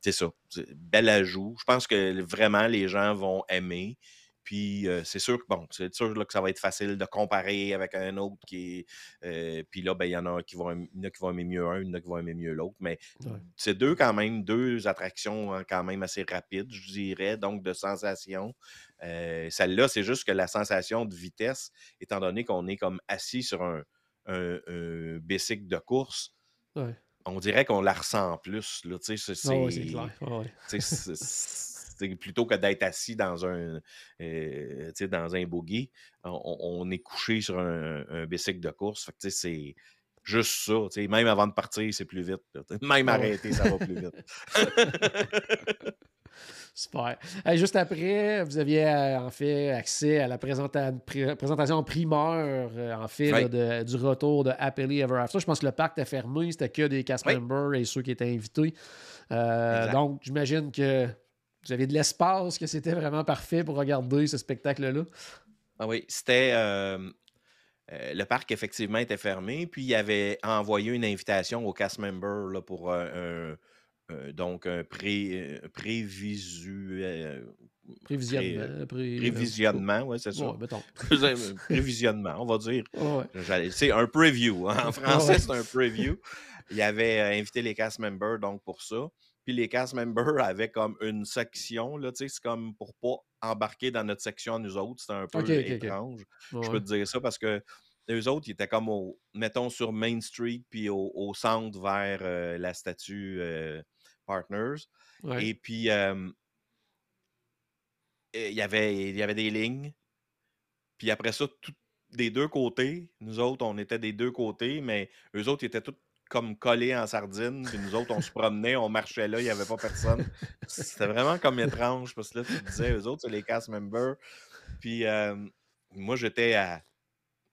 c'est ça. Bel ajout. Je pense que vraiment les gens vont aimer. Puis c'est sûr que bon, c'est sûr que ça va être facile de comparer avec un autre qui est. puis là, ben, il y en a qui vont, qui vont aimer mieux un, il y en a qui vont aimer mieux l'autre. Mais c'est deux quand même, deux attractions hein, quand même assez rapides, je dirais, donc de sensation. Celle-là, c'est juste que la sensation de vitesse, étant donné qu'on est comme assis sur un, un, bicycle de course, on dirait qu'on la ressent plus. Là, c'est, plutôt que d'être assis dans un, euh, dans un buggy, on, est couché sur un, bicycle de course. c'est juste ça. Même avant de partir, c'est plus vite. Même arrêter, ça va plus vite. Super. juste après, vous aviez euh, en fait accès à la présentation primeur euh, en fait du retour de Happily Ever After. Je pense que le parc était fermé, c'était que des cast members et ceux qui étaient invités. donc, j'imagine que Vous de l'espace, que c'était vraiment parfait pour regarder ce spectacle-là? Ah oui, c'était. le parc, effectivement, était fermé. Puis, il avait envoyé une invitation aux cast members là, pour un, donc un pré, prévisuel. Prévisionnement. prévisionnement, oui, c'est ça. Ouais, prévisionnement, on va dire. Ouais. C'est un preview. hein. En français, c'est un preview. Il avait euh, invité les cast members donc pour ça. Puis les cast members avaient comme une section, là, tu sais, c'est comme pour pas embarquer dans notre section nous autres. C'était un peu étrange. Je peux te dire ça parce que les autres, ils étaient comme au, mettons, sur Main Street, puis au, au centre vers euh, la statue euh, Partners. Ouais. Et puis, euh, il y avait, il y avait des lignes. Puis après ça, tout- des deux côtés, nous autres, on était des deux côtés, mais eux autres, ils étaient tous comme collés en sardine. Puis nous autres, on se promenait, on marchait là, il n'y avait pas personne. C'était vraiment comme étrange parce que là, tu te disais, eux autres, c'est les cast members. Puis euh, moi, j'étais à,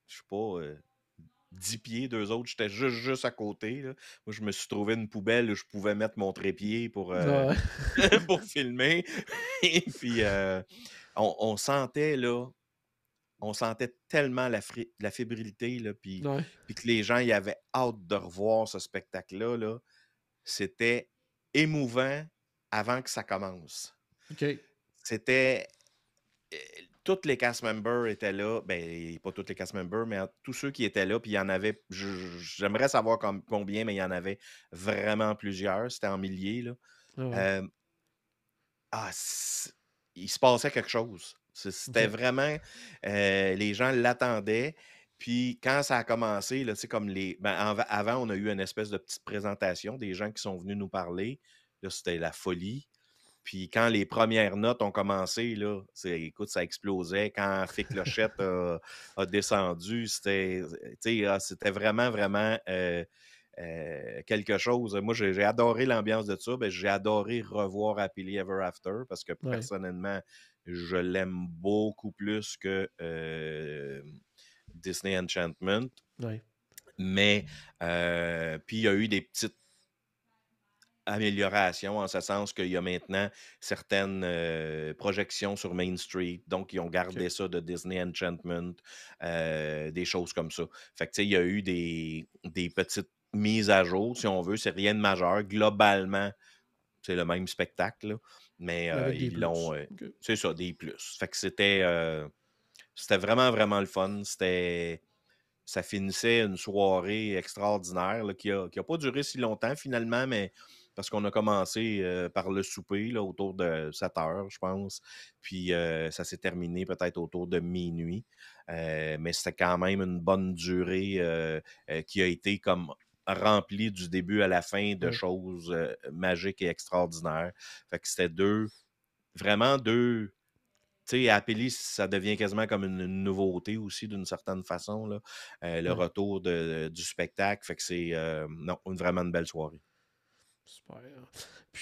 je sais pas, euh, 10 pieds d'eux autres. J'étais juste, juste à côté. là. Moi, je me suis trouvé une poubelle où je pouvais mettre mon trépied pour, euh, Ouais. pour filmer. Et puis, euh, on, on sentait, là, on sentait tellement la, la fébrilité, puis, Ouais. que les gens y avaient hâte de revoir ce spectacle-là. Là. C'était émouvant avant que ça commence. C'était. euh, Tous les cast members étaient là. Ben, pas tous les cast members, mais tous ceux qui étaient là. Puis il y en avait. J'aimerais savoir com- combien, mais il y en avait vraiment plusieurs. C'était en milliers. Là. Ah. Euh, ah, il se passait quelque chose. C'était vraiment. euh, les gens l'attendaient. Puis quand ça a commencé, là, comme les. ben, en- avant, on a eu une espèce de petite présentation des gens qui sont venus nous parler. Là, c'était la folie. Puis quand les premières notes ont commencé, là, c'est- écoute, ça explosait. Quand Fick Clochette a, a descendu, c'était ah, c'était vraiment, vraiment euh, euh, quelque chose. Moi, j'ai adoré l'ambiance de ça. Ben, j'ai adoré revoir Happily Ever After parce que Ouais. personnellement, je l'aime beaucoup plus que euh, Disney Enchantment. Ouais. Mais, euh, puis il y a eu des petites améliorations en ce sens qu'il y a maintenant certaines euh, projections sur Main Street. Donc, ils ont gardé ça de Disney Enchantment, des choses comme ça. Fait que, tu sais, il y a eu des, des petites mises à jour, si on veut. C'est rien de majeur. Globalement, c'est le même spectacle, là. Mais euh, ils l'ont. euh, c'est ça, des plus. Fait que c'était. euh, c'était vraiment, vraiment le fun. C'était. Ça finissait une soirée extraordinaire là, qui n'a qui a pas duré si longtemps finalement, mais parce qu'on a commencé par le souper là, autour de 7 heures, je pense. Puis ça s'est terminé peut-être autour de minuit. Mais c'était quand même une bonne durée qui a été comme remplie du début à la fin de choses euh, magiques et extraordinaires. Fait que c'était deux, vraiment deux. Tu sais, Apélis, ça devient quasiment comme une, une nouveauté aussi d'une certaine façon, là. Euh, le retour de- du spectacle. Fait que c'est euh, non, une, vraiment une belle soirée. Super.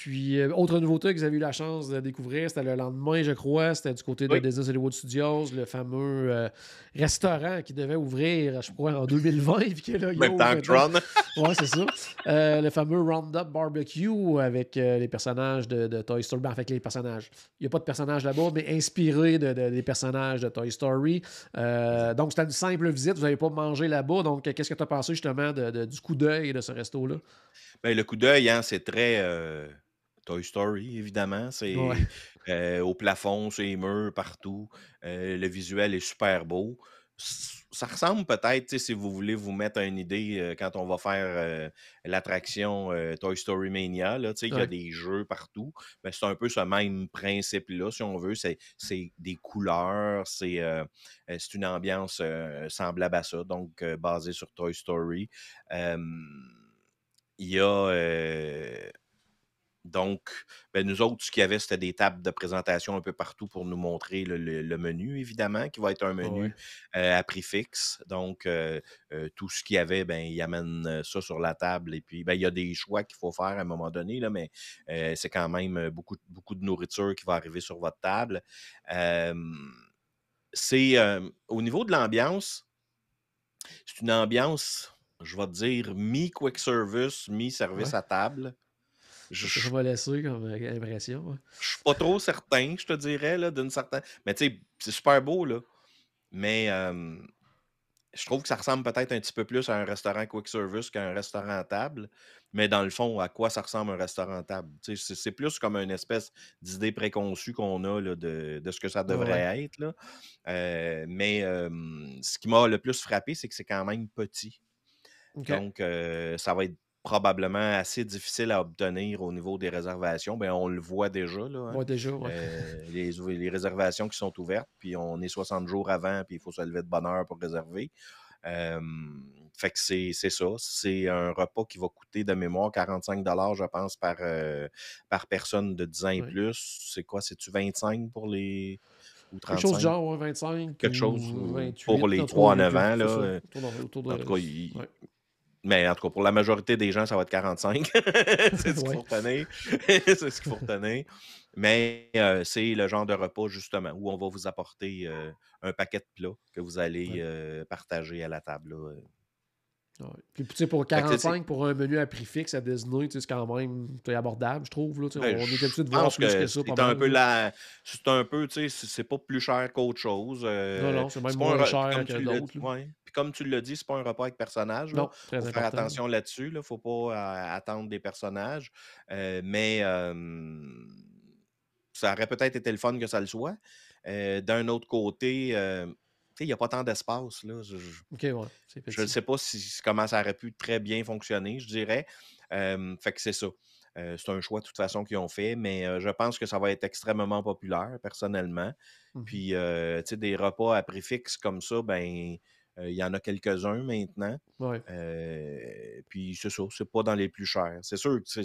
Puis, euh, autre nouveauté que vous avez eu la chance de découvrir, c'était le lendemain, je crois. C'était du côté de Oui. Disney Hollywood Studios, le fameux euh, restaurant qui devait ouvrir, je crois, en 2020. Puis que là, que. Tron. Ouais, c'est ça. Euh, le fameux Roundup Barbecue avec les personnages de, de Toy Story. Ben, avec les personnages. Il n'y a pas de personnages là-bas, mais inspiré de, de- des personnages de Toy Story. Donc, c'était une simple visite. Vous n'avez pas mangé là-bas. Donc, qu'est-ce que tu as pensé justement de- du coup d'œil de ce resto-là? Ben, le coup d'œil, hein, c'est très Toy Story, évidemment. C'est Ouais. euh, au plafond, sur les murs, partout. Euh, le visuel est super beau. S- Ça ressemble peut-être, tu sais, si vous voulez vous mettre une idée, euh, quand on va faire euh, l'attraction euh, Toy Story Mania, là, tu sais, il y a Ouais. des jeux partout. Ben, c'est un peu ce même principe-là, si on veut. C'est c'est des couleurs, c'est euh, euh, c'est une ambiance euh, semblable à ça, donc euh, basée sur Toy Story. Euh, il y a euh, donc, ben, nous autres, ce qu'il y avait, c'était des tables de présentation un peu partout pour nous montrer le, le- le menu, évidemment, qui va être un menu Ouais. euh, à prix fixe. Donc, euh, euh, tout ce qu'il y avait, ben, il amène ça sur la table. Et puis, ben, il y a des choix qu'il faut faire à un moment donné, là, mais c'est quand même beaucoup, beaucoup de nourriture qui va arriver sur votre table. C'est au niveau de l'ambiance, c'est une ambiance, je vais te dire, mi-quick service, mi-service Ouais. à table. Je, ça va laisser comme impression. Hein. Je suis pas trop certain, je te dirais, là, d'une certaine. Mais tu sais, c'est super beau, là. Mais je trouve que ça ressemble peut-être un petit peu plus à un restaurant quick service qu'à un restaurant à table. Mais dans le fond, à quoi ça ressemble un restaurant à table? C'est plus comme une espèce d'idée préconçue qu'on a là, de, ce que ça devrait être. Là. Euh, mais ce qui m'a le plus frappé, c'est que c'est quand même petit. Donc, ça va être probablement assez difficile à obtenir au niveau des réservations. Bien, on le voit déjà. Là, hein. déjà, euh, les, les, réservations qui sont ouvertes, puis on est 60 jours avant, puis il faut se lever de bonne heure pour réserver. fait que c'est ça. C'est un repas qui va coûter de mémoire 45 je pense, par, euh, par personne de 10 ans et plus. C'est quoi? C'est-tu 25 pour les. Ou 35? Quelque chose genre 25. Quelque chose pour les 3 à 9 ans. Là. Autour de, en tout cas, mais en tout cas, pour la majorité des gens, ça va être 45. c'est ce qu'il faut retenir. c'est ce qu'il faut retenir. Mais euh, c'est le genre de repas, justement, où on va vous apporter euh, un paquet de plats que vous allez euh, partager à la table. Puis, tu sais, pour 45, pour un menu à prix fixe à Disney, c'est quand même abordable, je trouve. Là, ben, on est habitué de voir plus que, ça. C'est un, peu la... c'est un peu, tu sais, c'est pas plus cher qu'autre chose. non, non, c'est même moins cher que d'autres comme tu l'as dit, c'est pas un repas avec personnage. Il faut faire attention là-dessus. Il ne faut pas euh, attendre des personnages. Euh, mais ça aurait peut-être été le fun que ça le soit. Euh, d'un autre côté, il n'y a pas tant d'espace. Je ne sais pas si, comment ça aurait pu très bien fonctionner, je dirais. fait que c'est ça. c'est un choix de toute façon qu'ils ont fait, mais je pense que ça va être extrêmement populaire, personnellement. Mmh Puis, tu sais, des repas à prix fixe comme ça, ben, il y en a quelques-uns maintenant. puis c'est ça, c'est pas dans les plus chers. C'est sûr que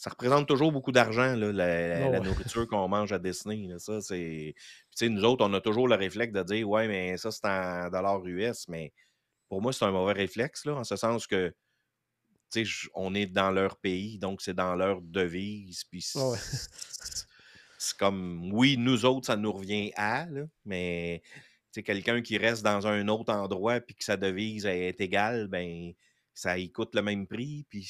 ça représente toujours beaucoup d'argent, la, nourriture qu'on mange à Disney. ça, c'est... nous autres, on a toujours le réflexe de dire Ouais, mais ça, c'est en dollars US. Mais pour moi, c'est un mauvais réflexe, là, en ce sens que on est dans leur pays, donc c'est dans leur devise. Puis c'est comme, oui, nous autres, ça nous revient à, mais quelqu'un qui reste dans un autre endroit puis que sa devise est égale, ben ça y coûte le même prix, puis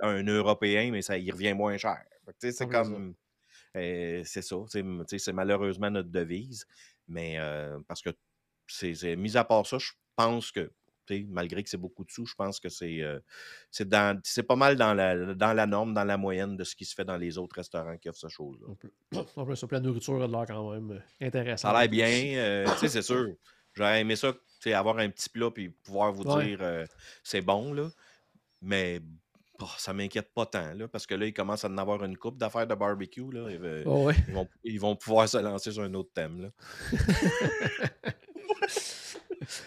un Européen, mais ça y revient moins cher. C'est comme. Euh, c'est ça. C'est malheureusement notre devise. Mais euh, parce que c'est mis à part ça, je pense que malgré que c'est beaucoup de sous, je pense que c'est euh, c'est pas mal dans la, dans la norme, dans la moyenne de ce qui se fait dans les autres restaurants qui offrent ce chose-là. En plus, la nourriture a l'air quand même euh, intéressant. Ça a l'air bien, c'est sûr. J'aurais aimé ça, avoir un petit plat puis pouvoir vous dire c'est bon, là. Mais ça ça m'inquiète pas tant, là, parce que là, ils commencent à en avoir une coupe d'affaires de barbecue. Là, oh, ils, vont, ils, vont, pouvoir se lancer sur un autre thème. Là.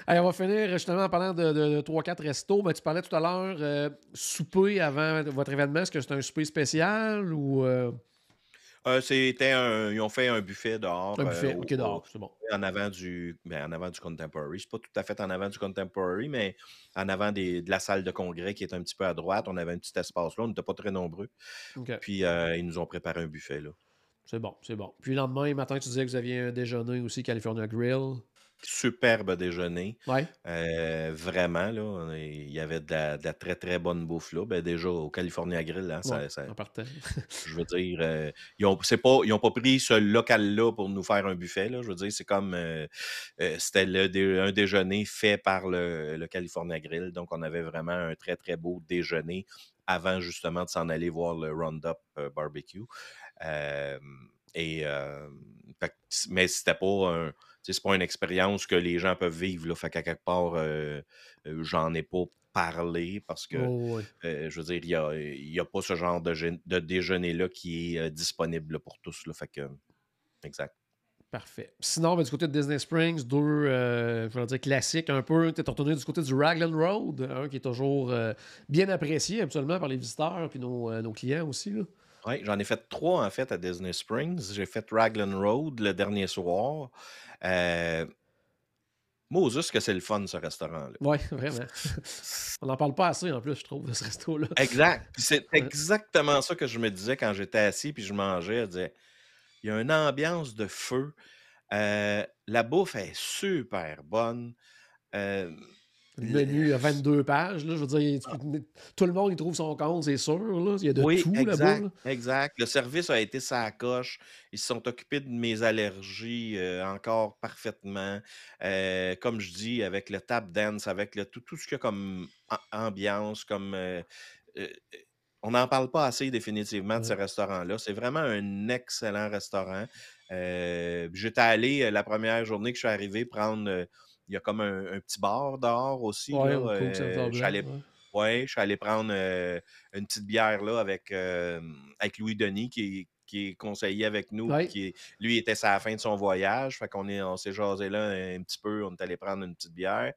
on va finir justement en parlant de, 3-4 restos. Ben, tu parlais tout à l'heure euh, souper avant votre événement. Est-ce que c'est un souper spécial ou. Euh? Euh, c'était un, ils ont fait un buffet dehors. Un buffet, ok, dehors, c'est bon. En avant du, ben, en avant du contemporary. C'est pas tout à fait en avant du contemporary, mais en avant des, de la salle de congrès qui est un petit peu à droite. On avait un petit espace là, on n'était pas très nombreux. Puis ils nous ont préparé un buffet là. C'est bon, c'est bon. Puis le lendemain matin, tu disais que vous aviez un déjeuner aussi California Grill superbe déjeuner. Ouais. Euh, vraiment, là, il y avait de la, très, très bonne bouffe là. Ben, déjà, au California Grill, hein, ça, je veux dire, euh, ils n'ont pas, pas pris ce local-là pour nous faire un buffet. Là, je veux dire, c'est comme euh, c'était un déjeuner fait par le, le, California Grill. Donc, on avait vraiment un très, très beau déjeuner avant justement de s'en aller voir le Roundup Barbecue. et, mais c'était pas un c'est pas une expérience que les gens peuvent vivre. Là, fait qu'à quelque part, euh, euh, j'en ai pas parlé parce que, oh, euh, je veux dire, il n'y a, pas ce genre de, de déjeuner-là qui est disponible pour tous. Là, fait que, exact. Parfait. Sinon, ben, du côté de Disney Springs, deux, je vais dire classiques un peu. Tu es retourné du côté du Raglan Road, qui est toujours bien apprécié absolument par les visiteurs et nos, nos clients aussi. Là. Oui, j'en ai fait trois en fait à Disney Springs. J'ai fait Raglan Road le dernier soir. Euh, Moses, que c'est le fun, ce restaurant-là. Oui, vraiment. On n'en parle pas assez, en plus, je trouve, de ce resto-là. Exact. C'est exactement ça que je me disais quand j'étais assis puis je mangeais. Je disais, il y a une ambiance de feu. Euh, la bouffe est super bonne. Euh, Le menu a 22 pages. Là, je veux dire, tout le monde y trouve son compte, c'est sûr. Là. Il y a de oui, tout là-bas. exact. Le service a été sa coche. Ils se sont occupés de mes allergies euh, encore parfaitement. Euh, comme je dis, avec le tap dance, avec le, tout, tout ce qu'il y a comme ambiance, comme. euh, on n'en parle pas assez définitivement de ce restaurant-là. C'est vraiment un excellent restaurant. J'étais allé la première journée que je suis arrivé prendre. Il y a comme un, un petit bar dehors aussi. Ouais, là, euh, je suis allé ouais. Ouais, je suis allé prendre euh, une petite bière là avec, euh, avec Louis Denis qui est, qui est conseiller avec nous. Qui est- lui était à la fin de son voyage. Fait qu'on est, on s'est jasé là un petit peu. On est allé prendre une petite bière.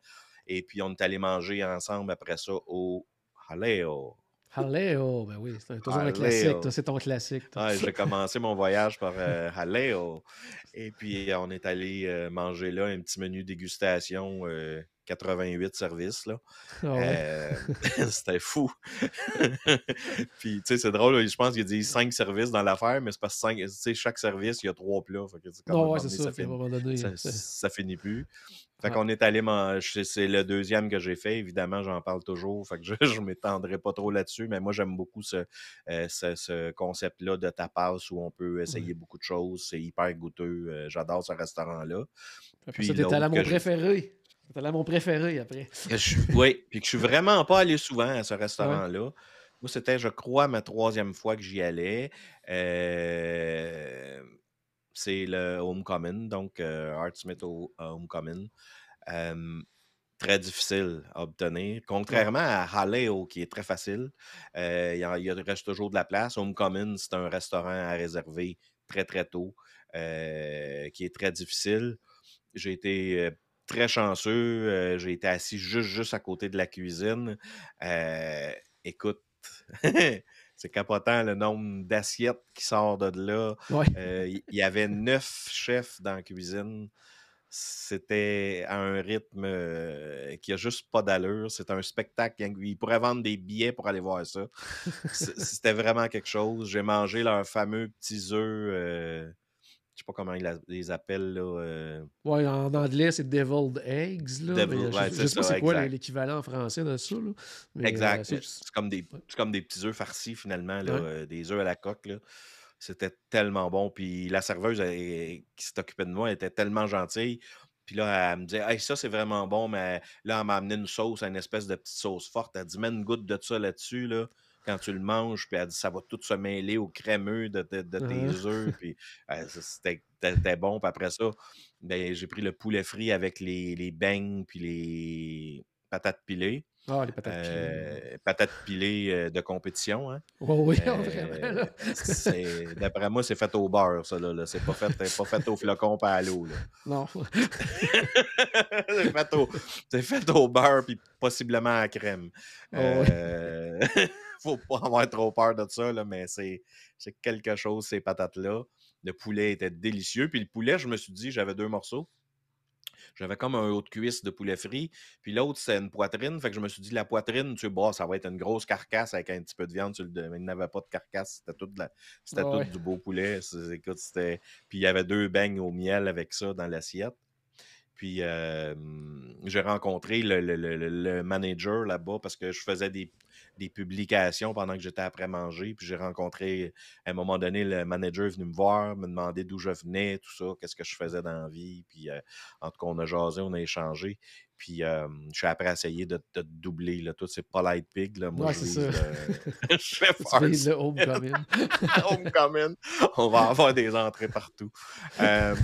Et puis on est allé manger ensemble après ça au Haleo. Haleo, ben oui, c'est toujours un classique. C'est ton classique. j'ai commencé mon voyage par euh, Haleo. Et puis, euh, on est allé euh, manger là un petit menu dégustation, euh, 88 services. Là. Ah ouais. Euh, C'était fou. puis, tu sais, c'est drôle, là, je pense qu'il dit cinq services dans l'affaire, mais c'est parce que chaque service, il y a trois plats. Fait que, ouais, donné, ça. ça puis finit- donné. ça, finit plus. Fait Ouais. qu'on est allé manger. C'est le deuxième que j'ai fait. Évidemment, j'en parle toujours. Fait que je, je m'étendrai pas trop là-dessus. Mais moi, j'aime beaucoup ce, euh, ce, ce concept-là de tapas où on peut essayer beaucoup de choses. C'est hyper goûteux. Euh, J'adore ce restaurant-là. Puis allé à mon préféré. T'es allé à mon préféré après. Je- oui, puis que je suis vraiment pas allé souvent à ce restaurant-là. Moi, c'était, je crois, ma troisième fois que j'y allais. Euh, c'est le Homecoming, donc euh, Art Smith au à Homecoming. Euh, très difficile à obtenir. Contrairement à Haleo, qui est très facile, euh, il y reste toujours de la place. Homecoming, c'est un restaurant à réserver très, très tôt, euh, qui est très difficile. J'ai été euh, très chanceux. euh, j'ai été assis juste, juste à côté de la cuisine. Euh, écoute, c'est capotant le nombre d'assiettes qui sort de là. Ouais. Euh, Il y, avait neuf chefs dans la cuisine. C'était à un rythme qui a juste pas d'allure. C'est un spectacle. Ils pourraient vendre des billets pour aller voir ça. C'était vraiment quelque chose. J'ai mangé leurs fameux petits œufs. Je sais pas comment ils la- les appellent. Là, euh, Ouais, en anglais, c'est Deviled Eggs. Là, Devil- je, sais pas c'est quoi l'équivalent en français de ça. Là. Mais, euh, Exact. c'est- C'est comme, des, comme des petits œufs farcis finalement, là, Ouais. euh, des œufs à la coque. là. C'était tellement bon. Puis la serveuse elle, qui s'est occupée de moi elle était tellement gentille. Puis là, elle me disait Hey, ça c'est vraiment bon, mais là, elle m'a amené une sauce, une espèce de petite sauce forte. Elle dit Mets une goutte de ça là-dessus, là, quand tu le manges. Puis elle dit Ça va tout se mêler au crémeux de, de- de tes Ah. œufs. Puis euh, c'était bon. Puis après ça, ben, j'ai pris le poulet frit avec les, les beignes puis les patates pilées. Ah, les patates pilées. Euh, patates pilées euh, de compétition. Hein? Ouais, oui, Euh, vraiment. D'après moi, c'est fait au beurre, ça. Là, là. C'est pas fait, pas fait au flocon pas à l'eau. Non. c'est, fait fait au beurre puis possiblement à la crème. Oh, ouais. Euh, faut pas avoir trop peur de ça, là, mais c'est, quelque chose, ces patates-là. Le poulet était délicieux. Puis le poulet, je me suis dit, j'avais deux morceaux. J'avais comme un haut de cuisse de poulet frit, puis l'autre, c'est une poitrine. Fait que je me suis dit, la poitrine, tu sais, bah, ça va être une grosse carcasse avec un petit peu de viande. sur le de- Il n'avait pas de carcasse, c'était tout, la- tout du beau poulet. Écoute, c'était... Puis il y avait deux beignes au miel avec ça dans l'assiette. Puis euh, j'ai rencontré le- le- le manager là-bas parce que je faisais des, des publications pendant que j'étais après manger. Puis j'ai rencontré, à un moment donné, le manager est venu me voir, me demander d'où je venais, tout ça, qu'est-ce que je faisais dans la vie. Puis euh, en tout cas, on a jasé, on a échangé. Puis euh, je suis après essayé de, de te doubler. Là, tout c'est Polite Pig. Là. Moi, Ouais, je c'est le chef le homecoming. Homecoming. On va avoir des entrées partout. Euh,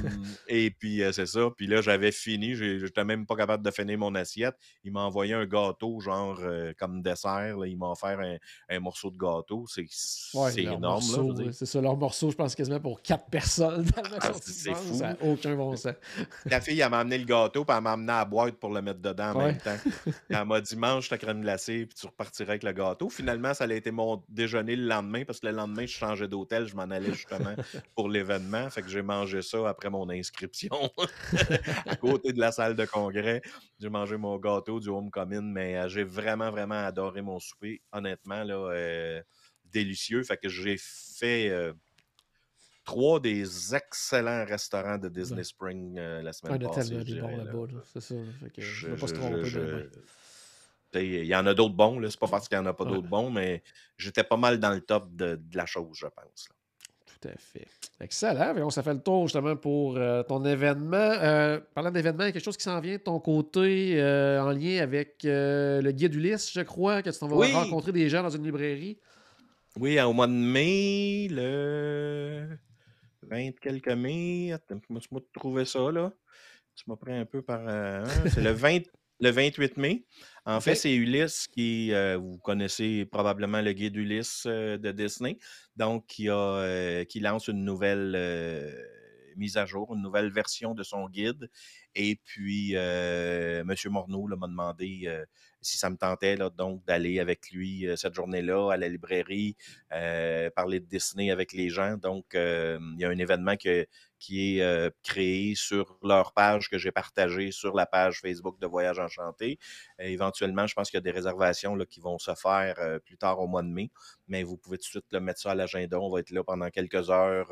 et puis, euh, c'est ça. Puis là, j'avais fini. J'étais même pas capable de finir mon assiette. Il m'a envoyé un gâteau, genre euh, comme dessert. là. Il m'a offert un, un morceau de gâteau. C'est Ouais, énorme. c'est ça, leur morceau, je pense quasiment pour quatre personnes. Ah, c'est- fou. Ça n'a aucun bon sens. La fille, elle m'a amené le gâteau, puis elle m'a amené à la boîte pour le mettre dedans en Ouais. même temps. Elle m'a dit mange ta crème glacée, puis tu repartirais avec le gâteau. Finalement, ça a été mon déjeuner le lendemain, parce que le lendemain, je changeais d'hôtel, je m'en allais justement pour l'événement. Fait que j'ai mangé ça après mon inscription à côté de la salle de congrès. J'ai mangé mon gâteau du Homecoming, mais euh, j'ai vraiment, vraiment adoré mon souper. Honnêtement, là, euh, délicieux. Fait que j'ai fait. euh, Trois des excellents restaurants de Disney Ouais. Spring euh, la Ouais, semaine il y en a passée. tellement des bons là-bas. là, C'est ça. Fait que, Je- on va pas se tromper je- Il y en a d'autres bons, c'est pas parce qu'il n'y en a pas Ouais. d'autres bons, mais j'étais pas mal dans le top de, de la chose, je pense. là. Tout à fait. Excellent. On ça fait le tour justement pour euh, ton événement. Euh, parlant d'événement, quelque chose qui s'en vient de ton côté euh, en lien avec le guide Ulysse, je crois, que tu t'en vas Oui. rencontrer des gens dans une librairie? Oui, au mois de mai, le 20 quelques mai, attends, moi, tu m'as trouvé ça, là. Tu m'as pris un peu par... euh, hein, c'est le, 20 le 28 mai. En fait, c'est Ulysse qui, euh, vous connaissez probablement le guide Ulysse euh, de Disney, donc qui, a, qui lance une nouvelle mise à jour, une nouvelle version de son guide. Et puis, euh, M. Morneau m'a demandé euh, si ça me tentait donc d'aller avec lui euh, cette journée-là à la librairie, parler de Disney avec les gens. Donc, il y a un événement qui est créé sur leur page que j'ai partagé sur la page Facebook de Voyage Enchanté. Éventuellement, je pense qu'il y a des réservations qui vont se faire plus tard au mois de mai, mais vous pouvez tout de suite là, mettre ça à l'agenda. On va être là pendant quelques heures.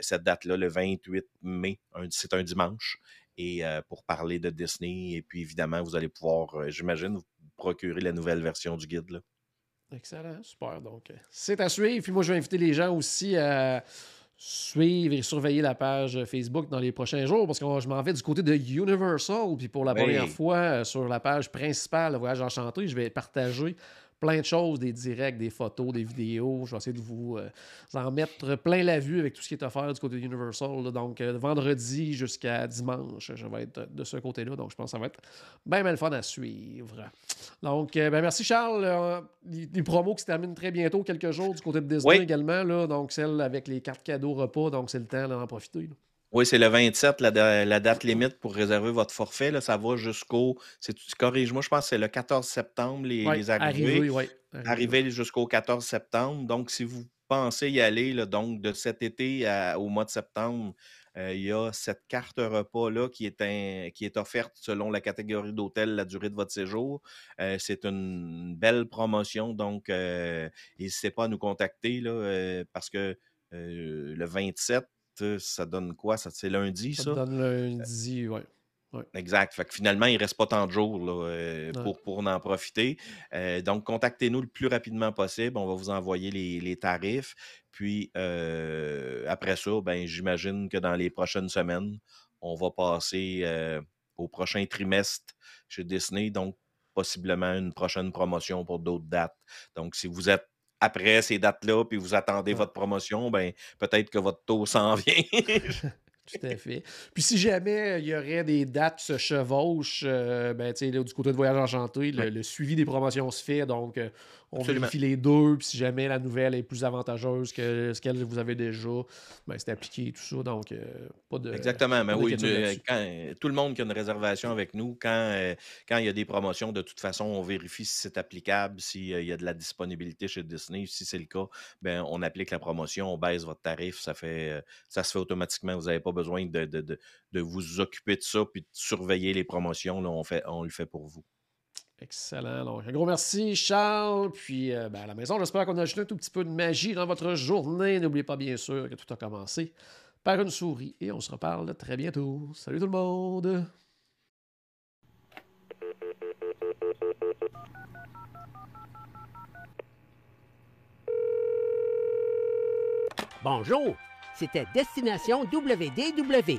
Cette date-là, le 28 mai, c'est un dimanche, et euh, pour parler de Disney. Et puis, évidemment, vous allez pouvoir, euh, j'imagine, vous procurer la nouvelle version du guide. là. Excellent, super. Donc, euh, c'est à suivre. Puis moi, je vais inviter les gens aussi à suivre et surveiller la page Facebook dans les prochains jours parce que je m'en vais du côté de Universal. Puis pour la Oui. première fois, euh, sur la page principale de Voyage Enchanté, je vais partager plein de choses, des directs, des photos, des vidéos. Je vais essayer de vous, euh, vous en mettre plein la vue avec tout ce qui est offert du côté de Universal. là. Donc, euh, vendredi jusqu'à dimanche, je vais être de ce côté-là. Donc, je pense que ça va être bien, bien le fun à suivre. Donc, euh, ben, merci Charles. Euh, les, les promos qui se terminent très bientôt, quelques jours du côté de Disney Oui. également. Là, donc, celle avec les cartes cadeaux repas. Donc, c'est le temps d'en profiter. là. Oui, c'est le 27, la, la date limite pour réserver votre forfait. Là, ça va jusqu'au. Corrige-moi, je pense que c'est le 14 septembre, les, Ouais, les arrivées. ouais. Jusqu'au 14 septembre. Donc, si vous pensez y aller, là, donc de cet été à- au mois de septembre, euh, il y a cette carte repas-là qui, est un- qui est offerte selon la catégorie d'hôtel, la durée de votre séjour. Euh, c'est une belle promotion, donc euh, n'hésitez pas à nous contacter là, parce que le 27, euh, ça donne quoi? Ça, c'est lundi, Ça ça? donne lundi, ouais. Exact. Fait que finalement, il ne reste pas tant de jours là, euh, Ouais. pour, pour en profiter. Euh, donc, contactez-nous le plus rapidement possible. On va vous envoyer les, les tarifs. Puis, euh, après ça, ben, j'imagine que dans les prochaines semaines, on va passer euh, au prochain trimestre chez Disney. Donc, possiblement une prochaine promotion pour d'autres dates. Donc, si vous êtes après ces dates-là, puis vous attendez Ouais. votre promotion, ben, peut-être que votre taux s'en vient. Tout à fait. Puis si jamais il y aurait des dates qui se chevauchent, euh, ben, tu sais, là, du côté de Voyage Enchanté, le, le suivi des promotions se fait. Donc, euh, on Absolument. vérifie les deux. Puis si jamais la nouvelle est plus avantageuse que ce qu'elle vous avez déjà, ben, c'est appliqué tout ça. Donc, euh, pas de. Exactement, mais pas oui, quand, euh, tout le monde qui a une réservation avec nous, quand, euh, quand il y a des promotions, de toute façon, on vérifie si c'est applicable, s'il y a de la disponibilité chez Disney. Si c'est le cas, ben, on applique la promotion, on baisse votre tarif, ça, fait, euh, ça se fait automatiquement. Vous n'avez pas besoin de, de, de- de vous occuper de ça puis de surveiller les promotions. Là, on, fait, on le fait pour vous. Excellent. Donc, un gros merci, Charles. Puis, euh, ben, à la maison, j'espère qu'on a ajouté un tout petit peu de magie dans votre journée. N'oubliez pas, bien sûr, que tout a commencé par une souris. Et on se reparle très bientôt. Salut tout le monde. Bonjour, c'était Destination WDW.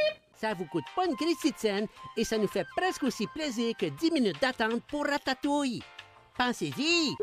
Ça vous coûte pas une Christie de scène et ça nous fait presque aussi plaisir que 10 minutes d'attente pour Ratatouille. Pensez-y!